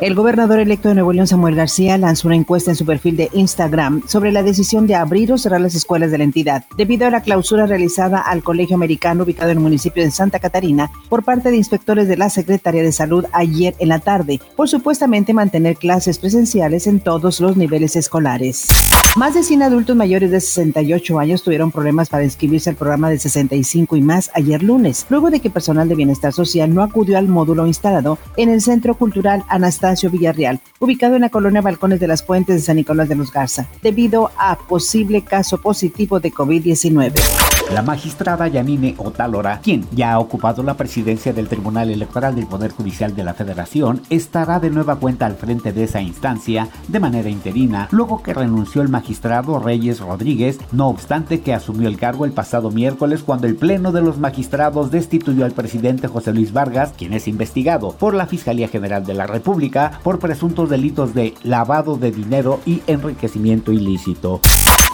El gobernador electo de Nuevo León, Samuel García, lanzó una encuesta en su perfil de Instagram sobre la decisión de abrir o cerrar las escuelas de la entidad, debido a la clausura realizada al Colegio Americano ubicado en el municipio de Santa Catarina por parte de inspectores de la Secretaría de Salud ayer en la tarde, por supuestamente mantener clases presenciales en todos los niveles escolares. Más de 100 adultos mayores de 68 años tuvieron problemas para inscribirse al programa de 65 y más ayer lunes, luego de que personal de bienestar social no acudió al módulo instalado en el Centro Cultural Anastasia Villarreal, ubicado en la colonia Balcones de las Puentes de San Nicolás de los Garza, debido a posible caso positivo de COVID-19. La magistrada Yanine Otalora, quien ya ha ocupado la presidencia del Tribunal Electoral del Poder Judicial de la Federación, estará de nueva cuenta al frente de esa instancia de manera interina, luego que renunció el magistrado Reyes Rodríguez, no obstante que asumió el cargo el pasado miércoles cuando el Pleno de los Magistrados destituyó al presidente José Luis Vargas, quien es investigado por la Fiscalía General de la República por presuntos delitos de lavado de dinero y enriquecimiento ilícito.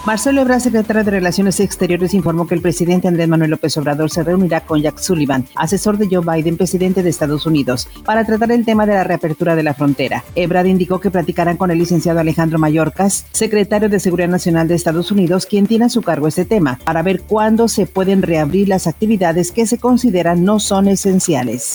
Marcelo Ebrard, secretario de Relaciones Exteriores, informó que el presidente Andrés Manuel López Obrador se reunirá con Jack Sullivan, asesor de Joe Biden, presidente de Estados Unidos, para tratar el tema de la reapertura de la frontera. Ebrard indicó que platicarán con el licenciado Alejandro Mayorkas, secretario de Seguridad Nacional de Estados Unidos, quien tiene a su cargo este tema, para ver cuándo se pueden reabrir las actividades que se consideran no son esenciales.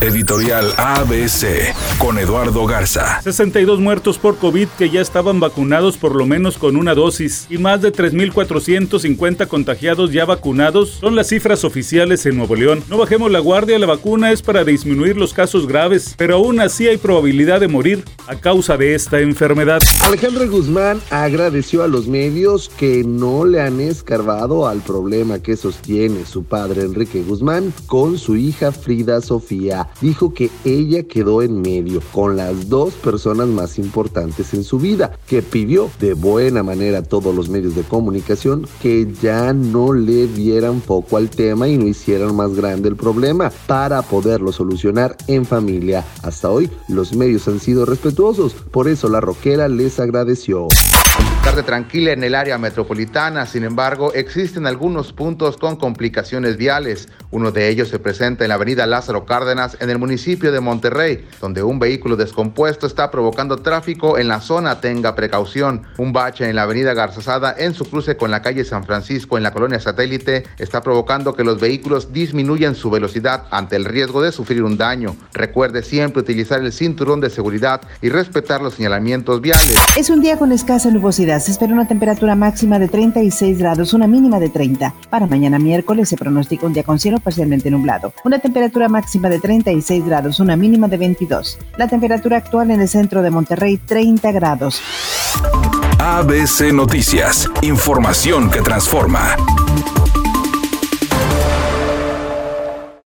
Editorial ABC con Eduardo Garza. 62 muertos por COVID que ya estaban vacunados por lo menos con una dosis y más de 3.450 contagiados ya vacunados son las cifras oficiales en Nuevo León. No bajemos la guardia, la vacuna es para disminuir los casos graves, pero aún así hay probabilidad de morir a causa de esta enfermedad. Alejandro Guzmán agradeció a los medios que no le han escarbado al problema que sostiene su padre Enrique Guzmán con su hija Frida Sofía dijo que ella quedó en medio con las dos personas más importantes en su vida, que pidió de buena manera a todos los medios de comunicación que ya no le dieran poco al tema y no hicieran más grande el problema para poderlo solucionar en familia. Hasta hoy los medios han sido respetuosos, por eso la roquera les agradeció tarde tranquila en el área metropolitana, sin embargo, existen algunos puntos con complicaciones viales. Uno de ellos se presenta en la avenida Lázaro Cárdenas, en el municipio de Monterrey, donde un vehículo descompuesto está provocando tráfico en la zona. Tenga precaución. Un bache en la avenida Garzazada, en su cruce con la calle San Francisco, en la colonia satélite, está provocando que los vehículos disminuyan su velocidad ante el riesgo de sufrir un daño. Recuerde siempre utilizar el cinturón de seguridad y respetar los señalamientos viales. Es un día con escasa nubosidad se espera una temperatura máxima de 36 grados, una mínima de 30. Para mañana miércoles se pronostica un día con cielo parcialmente nublado. Una temperatura máxima de 36 grados, una mínima de 22. La temperatura actual en el centro de Monterrey, 30 grados. ABC Noticias. Información que transforma.